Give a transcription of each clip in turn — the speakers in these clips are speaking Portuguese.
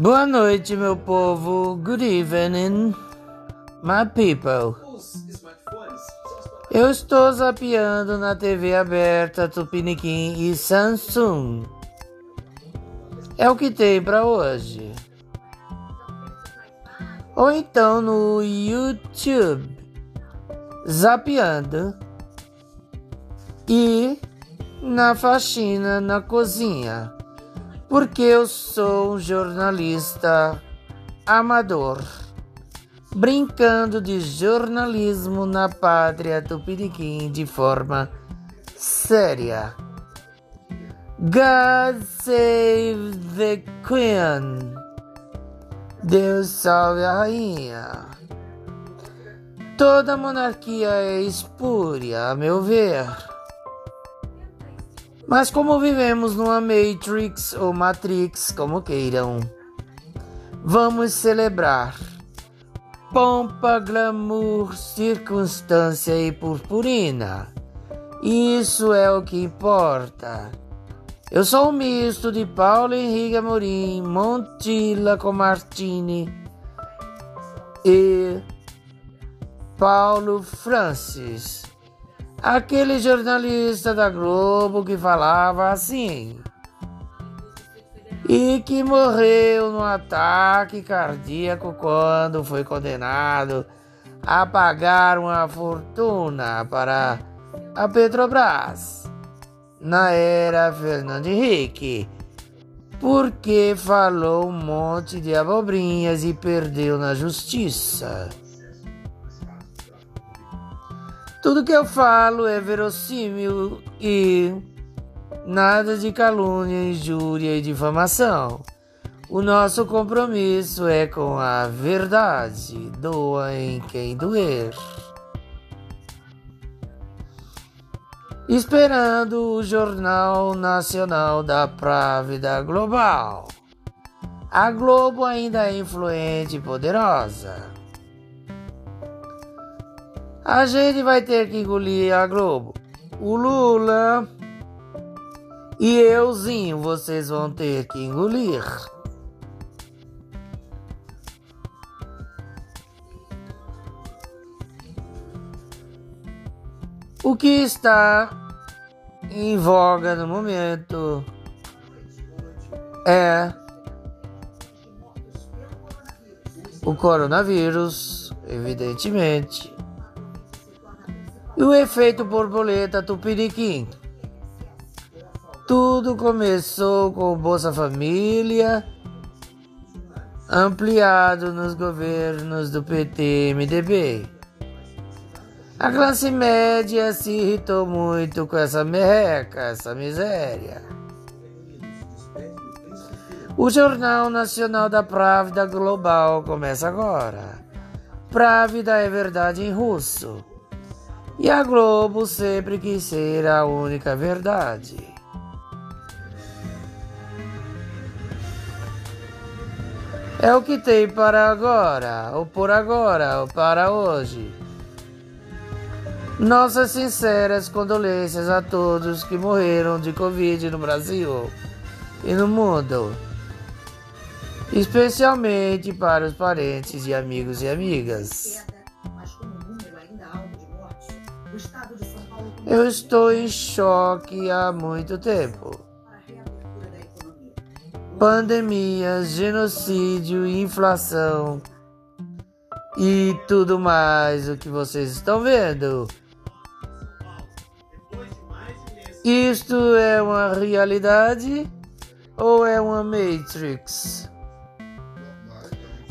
Boa noite, meu povo. Good evening, my people. Eu estou zapeando na TV aberta Tupiniquim e Samsung. É o que tem para hoje. Ou então no YouTube, zapeando e na faxina na cozinha, porque eu sou um jornalista amador, brincando de jornalismo na pátria tupiniquim de forma séria. God save the Queen. Deus salve a rainha. Toda monarquia é espúria, a meu ver. Mas como vivemos numa Matrix ou Matrix, como queiram, vamos celebrar pompa, glamour, circunstância e purpurina. Isso é o que importa. Eu sou um misto de Paulo Henrique Amorim, Montilla Comartini e Paulo Francis. Aquele jornalista da Globo que falava assim. E que morreu num ataque cardíaco quando foi condenado a pagar uma fortuna para a Petrobras na era Fernando Henrique, porque falou um monte de abobrinhas e perdeu na justiça. Tudo que eu falo é verossímil e nada de calúnia, injúria e difamação. O nosso compromisso é com a verdade, doa em quem doer. Esperando o Jornal Nacional da Právida Global. A Globo ainda é influente e poderosa. A gente vai ter que engolir a Globo. O Lula e euzinho vocês vão ter que engolir. O que está em voga no momento é o coronavírus, evidentemente e o efeito borboleta tupiniquim. Tudo começou com o Bolsa Família, ampliado nos governos do PT MDB. A classe média se irritou muito com essa merreca, essa miséria. O Jornal Nacional da Právida Global começa agora. Právida é verdade em russo. E a Globo sempre quis ser a única verdade. É o que tem para agora, ou por agora, ou para hoje. Nossas sinceras condolências a todos que morreram de Covid no Brasil e no mundo, especialmente para os parentes e amigos e amigas. Eu estou em choque há muito tempo. Pandemia, genocídio, inflação e tudo mais o que vocês estão vendo. Isto é uma realidade ou é uma Matrix?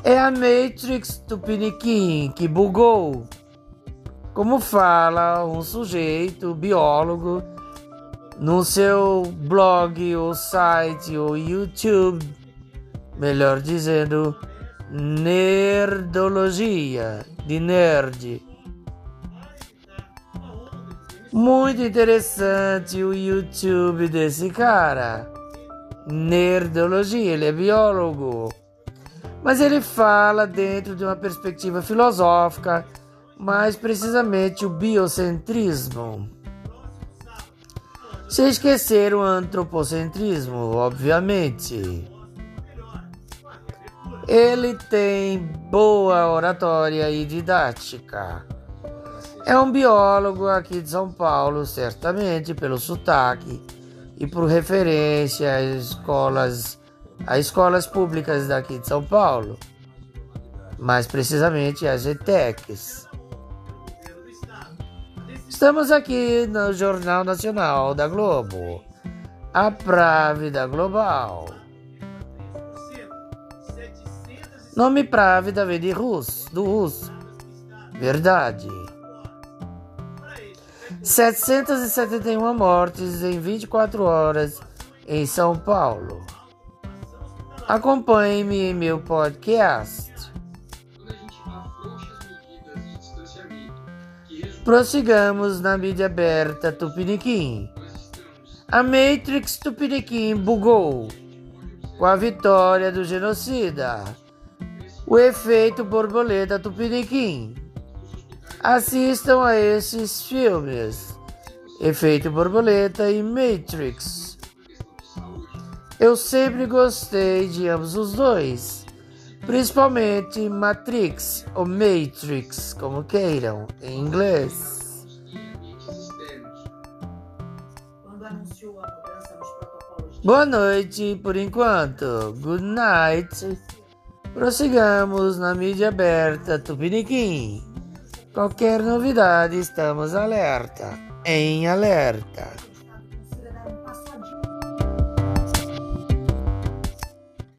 É a Matrix do que bugou. Como fala um sujeito biólogo no seu blog ou site ou YouTube, melhor dizendo, nerdologia, de nerd. Muito interessante o YouTube desse cara. Nerdologia, ele é biólogo. Mas ele fala dentro de uma perspectiva filosófica mais precisamente o biocentrismo. Se esquecer o antropocentrismo, obviamente. Ele tem boa oratória e didática. É um biólogo aqui de São Paulo, certamente pelo sotaque e por referência às escolas, às escolas públicas daqui de São Paulo, mais precisamente as ETECs. Estamos aqui no Jornal Nacional da Globo, a Právida Global. Nome Právida vem de russo, do russo. Verdade. 771 mortes em 24 horas em São Paulo. Acompanhe-me em meu podcast. Prossigamos na mídia aberta Tupiniquim. A Matrix Tupiniquim bugou com a vitória do genocida. O efeito borboleta Tupiniquim. Assistam a esses filmes: Efeito Borboleta e Matrix. Eu sempre gostei de ambos os dois principalmente Matrix ou Matrix, como queiram, em inglês. Boa noite por enquanto. Good night. Prossigamos na mídia aberta Tupiniquim. Qualquer novidade, estamos alerta. Em alerta.